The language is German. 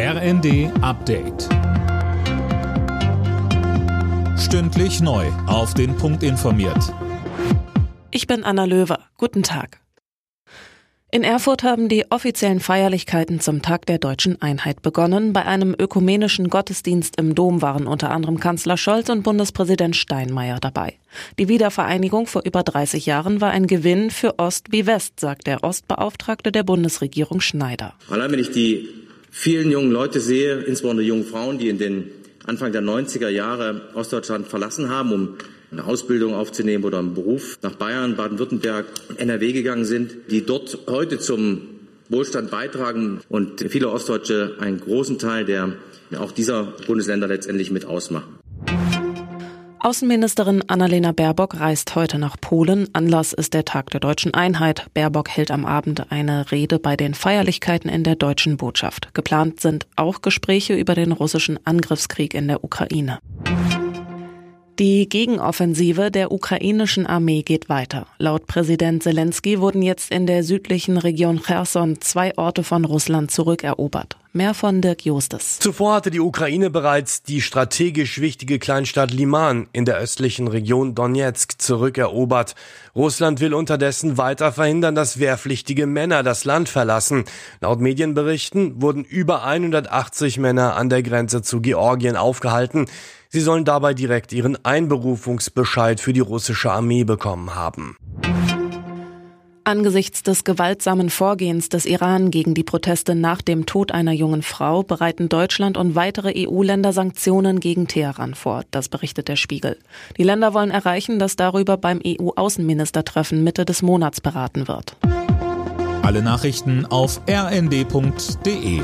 RND Update. Stündlich neu. Auf den Punkt informiert. Ich bin Anna Löwer. Guten Tag. In Erfurt haben die offiziellen Feierlichkeiten zum Tag der deutschen Einheit begonnen. Bei einem ökumenischen Gottesdienst im Dom waren unter anderem Kanzler Scholz und Bundespräsident Steinmeier dabei. Die Wiedervereinigung vor über 30 Jahren war ein Gewinn für Ost wie West, sagt der Ostbeauftragte der Bundesregierung Schneider. Allein wenn ich die vielen jungen Leute sehe, insbesondere junge Frauen, die in den Anfang der 90er Jahre Ostdeutschland verlassen haben, um eine Ausbildung aufzunehmen oder einen Beruf nach Bayern, Baden-Württemberg, NRW gegangen sind, die dort heute zum Wohlstand beitragen und viele Ostdeutsche einen großen Teil der auch dieser Bundesländer letztendlich mit ausmachen. Außenministerin Annalena Baerbock reist heute nach Polen. Anlass ist der Tag der deutschen Einheit. Baerbock hält am Abend eine Rede bei den Feierlichkeiten in der deutschen Botschaft. Geplant sind auch Gespräche über den russischen Angriffskrieg in der Ukraine. Die Gegenoffensive der ukrainischen Armee geht weiter. Laut Präsident Zelensky wurden jetzt in der südlichen Region Cherson zwei Orte von Russland zurückerobert. Mehr von Dirk Justes. Zuvor hatte die Ukraine bereits die strategisch wichtige Kleinstadt Liman in der östlichen Region Donetsk zurückerobert. Russland will unterdessen weiter verhindern, dass wehrpflichtige Männer das Land verlassen. Laut Medienberichten wurden über 180 Männer an der Grenze zu Georgien aufgehalten. Sie sollen dabei direkt ihren Einberufungsbescheid für die russische Armee bekommen haben. Angesichts des gewaltsamen Vorgehens des Iran gegen die Proteste nach dem Tod einer jungen Frau bereiten Deutschland und weitere EU-Länder Sanktionen gegen Teheran vor. Das berichtet der Spiegel. Die Länder wollen erreichen, dass darüber beim EU-Außenministertreffen Mitte des Monats beraten wird. Alle Nachrichten auf rnd.de